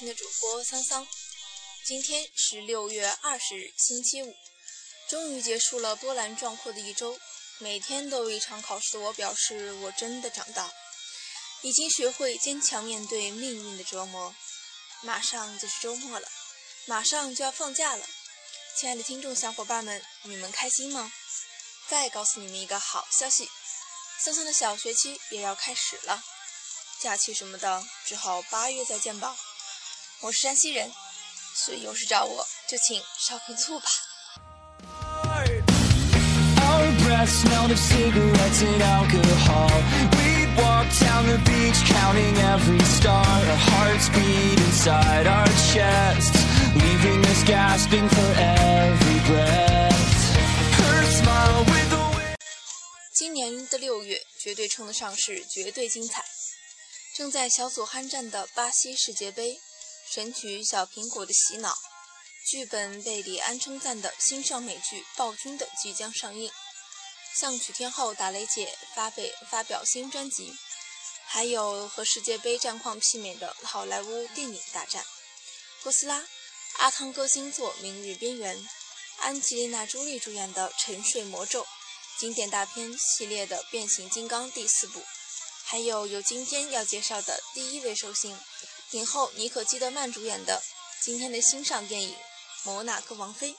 好久不听的主播桑桑。今天是六月二十日，星期五，终于结束了波澜壮阔的一周。每天都有一场考试的我表示，我真的长大，已经学会坚强面对命运的折磨。马上就是周末了，马上就要放假了，亲爱的听众小伙伴们，你们开心吗？再告诉你们一个好消息，桑桑的小学期也要开始了，假期什么的只好八月再见吧。我是山西人，所以有事找我就请烧瓶醋吧。Walk down the beach counting every star. Our hearts beat inside our chests, leaving us gasping for every breath. Her smile with the. 今年的六月绝对称得上是绝对精彩。正在小组酣战的巴西世界杯，神曲小苹果的洗脑，剧本被李安称赞的新上美剧《暴君》的即将上映，向曲天后打雷姐发表发表新专辑，还有和世界杯战况媲美的好莱坞电影大战，哥斯拉，阿汤哥新作《明日边缘》，安吉丽娜·朱莉主演的《沉睡魔咒》，经典大片系列的《变形金刚》第四部。还有有今天要介绍的第一位寿星，影后妮可基德曼主演的今天的新上电影《摩纳哥王妃》。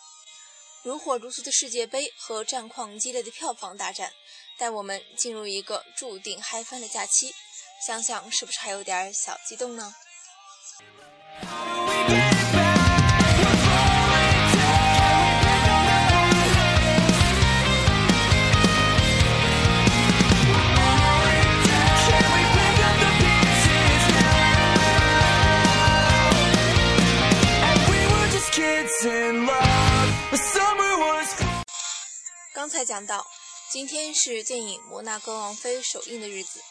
如火如荼的世界杯和战况激烈的票房大战，带我们进入一个注定嗨翻的假期，想想是不是还有点小激动呢？刚才讲到，今天是电影《摩纳哥王妃》首映的日子。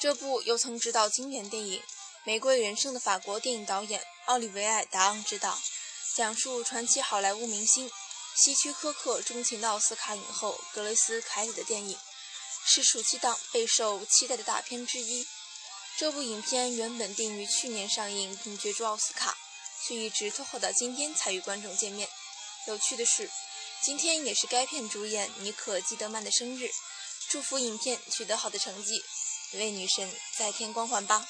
这部由曾执导经典电影《玫瑰人生》的法国电影导演奥利维埃·达昂执导，讲述传奇好莱坞明星希区柯克钟情的奥斯卡影后格雷斯·凯里的电影，是暑期档备受期待的大片之一。这部影片原本定于去年上映并角逐奥斯卡，却一直拖后到今天才与观众见面。有趣的是，今天也是该片主演妮可基德曼的生日，祝福影片取得好的成绩，为女神再添光环吧。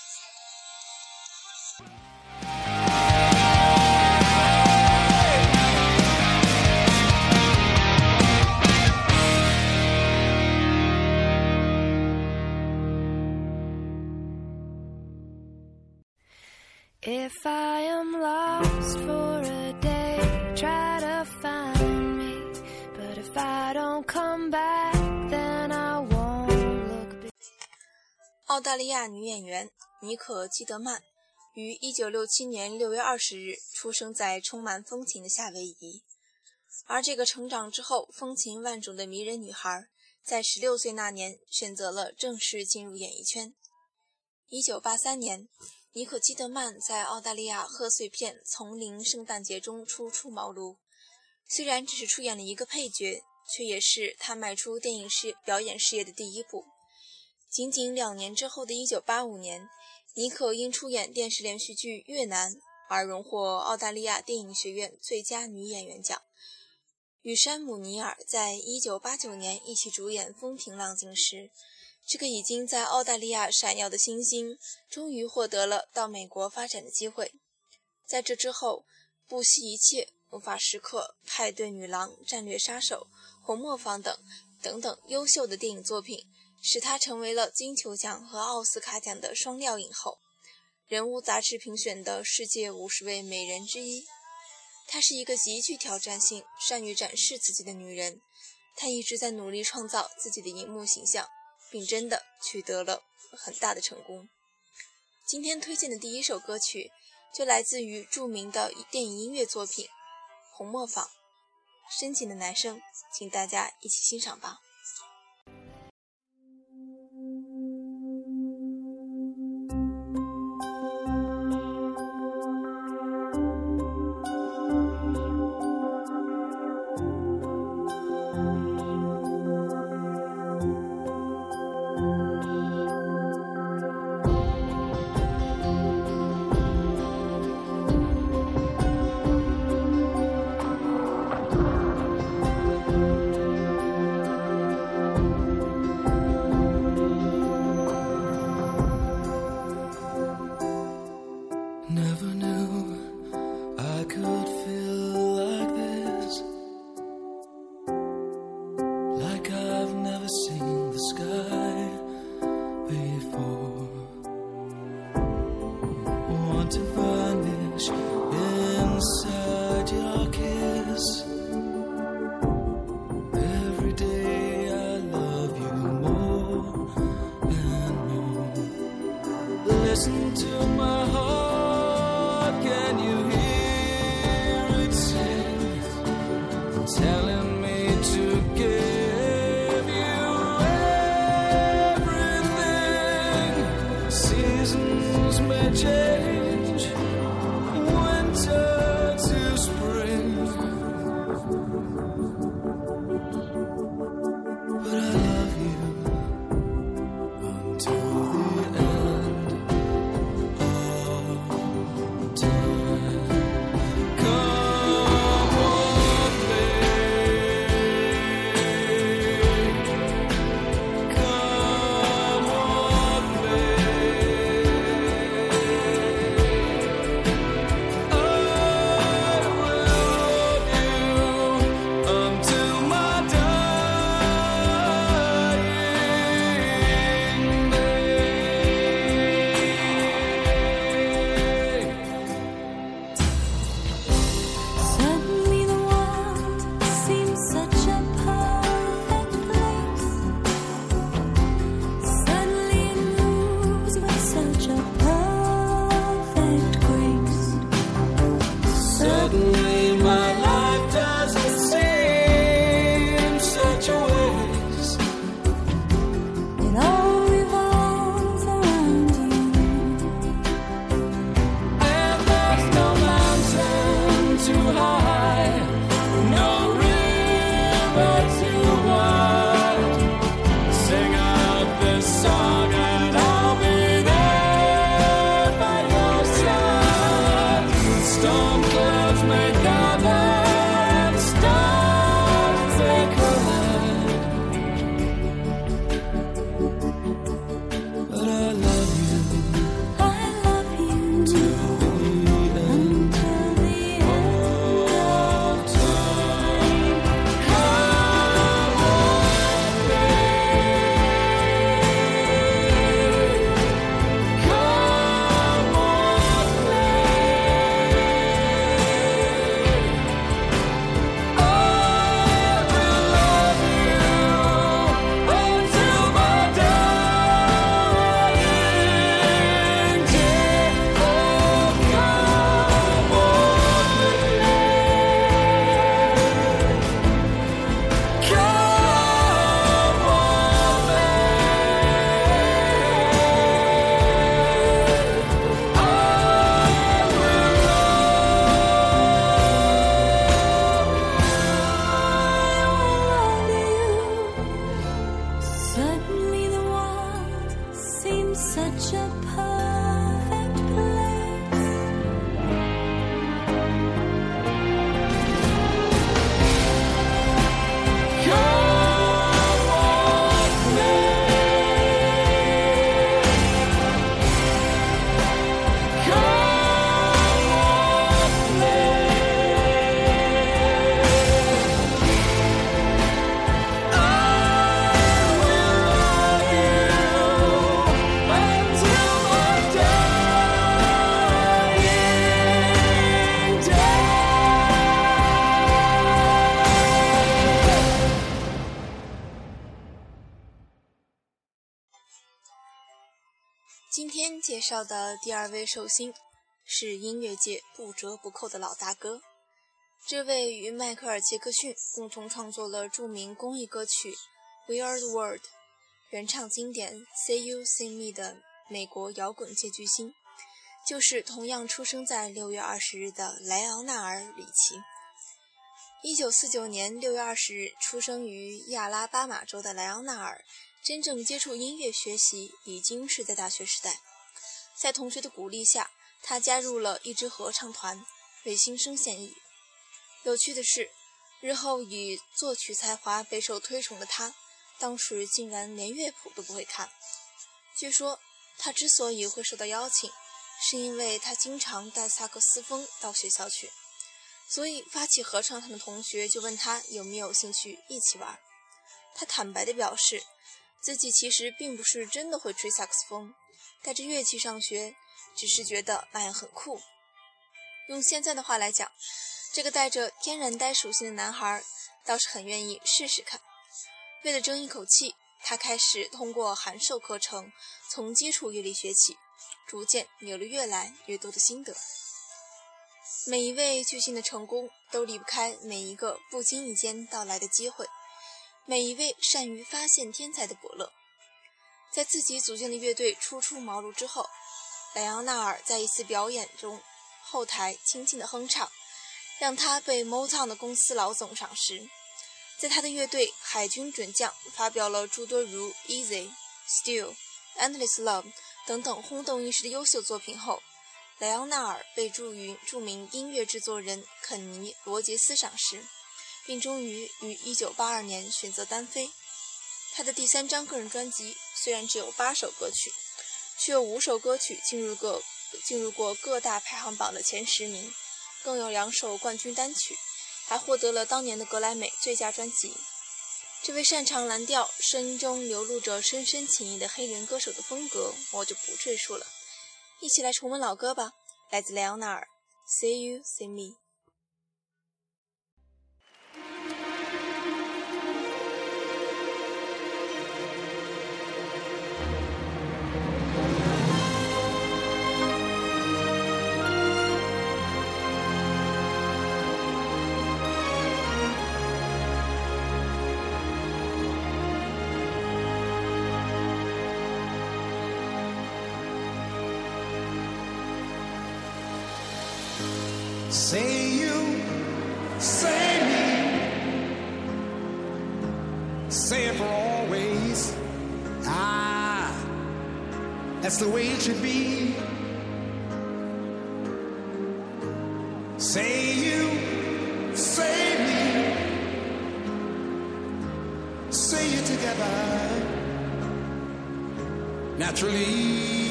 澳大利亚女演员妮可基德曼于1967年6月20日出生在充满风情的夏威夷，而这个成长之后风情万种的迷人女孩，在16岁那年选择了正式进入演艺圈。1983年，妮可基德曼在澳大利亚贺岁片《丛林圣诞节》中初出茅庐，虽然只是出演了一个配角，却也是她迈出电影事表演事业的第一步。仅仅两年之后的1985年，妮可因出演电视连续剧《越南》而荣获澳大利亚电影学院最佳女演员奖，与山姆·尼尔在1989年一起主演《风平浪静时》。这个已经在澳大利亚闪耀的新星，终于获得了到美国发展的机会。在这之后，《不惜一切》《魔法时刻》《派对女郎》《战略杀手》《红磨坊》等等等优秀的电影作品，使她成为了金球奖和奥斯卡奖的双料影后，人物杂志评选的世界五十位美人之一。她是一个极具挑战性、善于展示自己的女人。她一直在努力创造自己的荧幕形象。并真的取得了很大的成功。今天推荐的第一首歌曲，就来自于著名的电影音乐作品《红磨坊》，深情的男生，请大家一起欣赏吧。inside your case. 第二位寿星是音乐界不折不扣的老大哥。这位与迈克尔·杰克逊共同创作了著名公益歌曲《Weird World》，原唱经典《Say You See Me》的美国摇滚界巨星，就是同样出生在六月二十日的莱昂纳尔·里奇。一九四九年六月二十日出生于亚拉巴马州的莱昂纳尔，真正接触音乐学习已经是在大学时代。在同学的鼓励下，他加入了一支合唱团，为新生献艺。有趣的是，日后以作曲才华备受推崇的他，当时竟然连乐谱都不会看。据说他之所以会受到邀请，是因为他经常带萨克斯风到学校去，所以发起合唱团的同学就问他有没有兴趣一起玩。他坦白地表示，自己其实并不是真的会吹萨克斯风，带着乐器上学，只是觉得那样很酷。用现在的话来讲，这个带着天然呆属性的男孩倒是很愿意试试看。为了争一口气，他开始通过函授课程，从基础乐理学起，逐渐有了越来越多的心得。每一位巨星的成功都离不开每一个不经意间到来的机会，每一位善于发现天才的伯乐。在自己组建的乐队初出茅庐之后，莱昂纳尔在一次表演中后台轻轻的哼唱，让他被 Motown 的公司老总赏识。在他的乐队海军准将发表了诸多如《Easy》、《Still》、《Endless Love》等等轰动一时的优秀作品后，莱昂纳尔被著于著名音乐制作人肯尼·罗杰斯赏识，并终于于1982年选择单飞。他的第三张个人专辑虽然只有八首歌曲，却有五首歌曲进入过进入过各大排行榜的前十名，更有两首冠军单曲，还获得了当年的格莱美最佳专辑。这位擅长蓝调、声音中流露着深深情意的黑人歌手的风格，我就不赘述了。一起来重温老歌吧，来自莱昂纳尔，《See You, See Me》。Say me, it for always. Ah, that's the way it should be. Say you, say me, say it together. Naturally.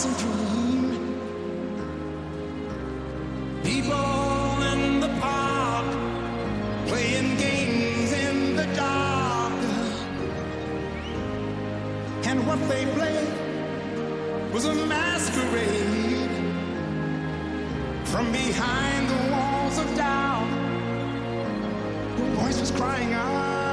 People in the park playing games in the dark. And what they played was a masquerade. From behind the walls of doubt, the voice was crying out.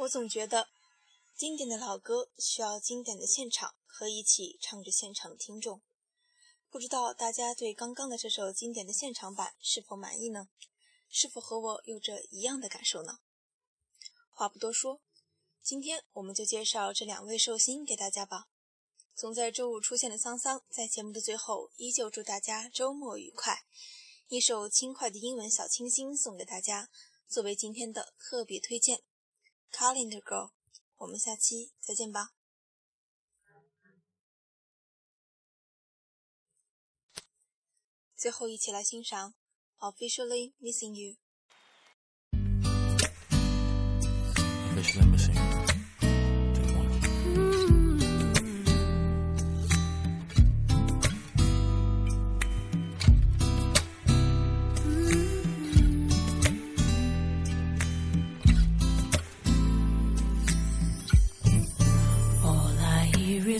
我总觉得，经典的老歌需要经典的现场和一起唱着现场的听众。不知道大家对刚刚的这首经典的现场版是否满意呢？是否和我有着一样的感受呢？话不多说，今天我们就介绍这两位寿星给大家吧。总在周五出现的桑桑，在节目的最后依旧祝大家周末愉快。一首轻快的英文小清新送给大家，作为今天的特别推荐。Calendar Girl，我们下期再见吧。最后，一起来欣赏《Officially Missing You》。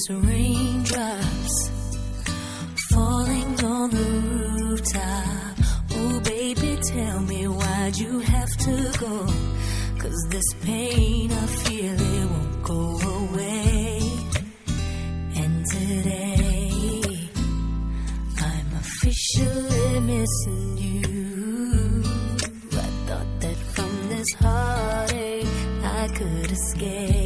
Is raindrops falling on the rooftop. Oh, baby, tell me why'd you have to go? Cause this pain I feel it won't go away. And today, I'm officially missing you. I thought that from this heartache I could escape.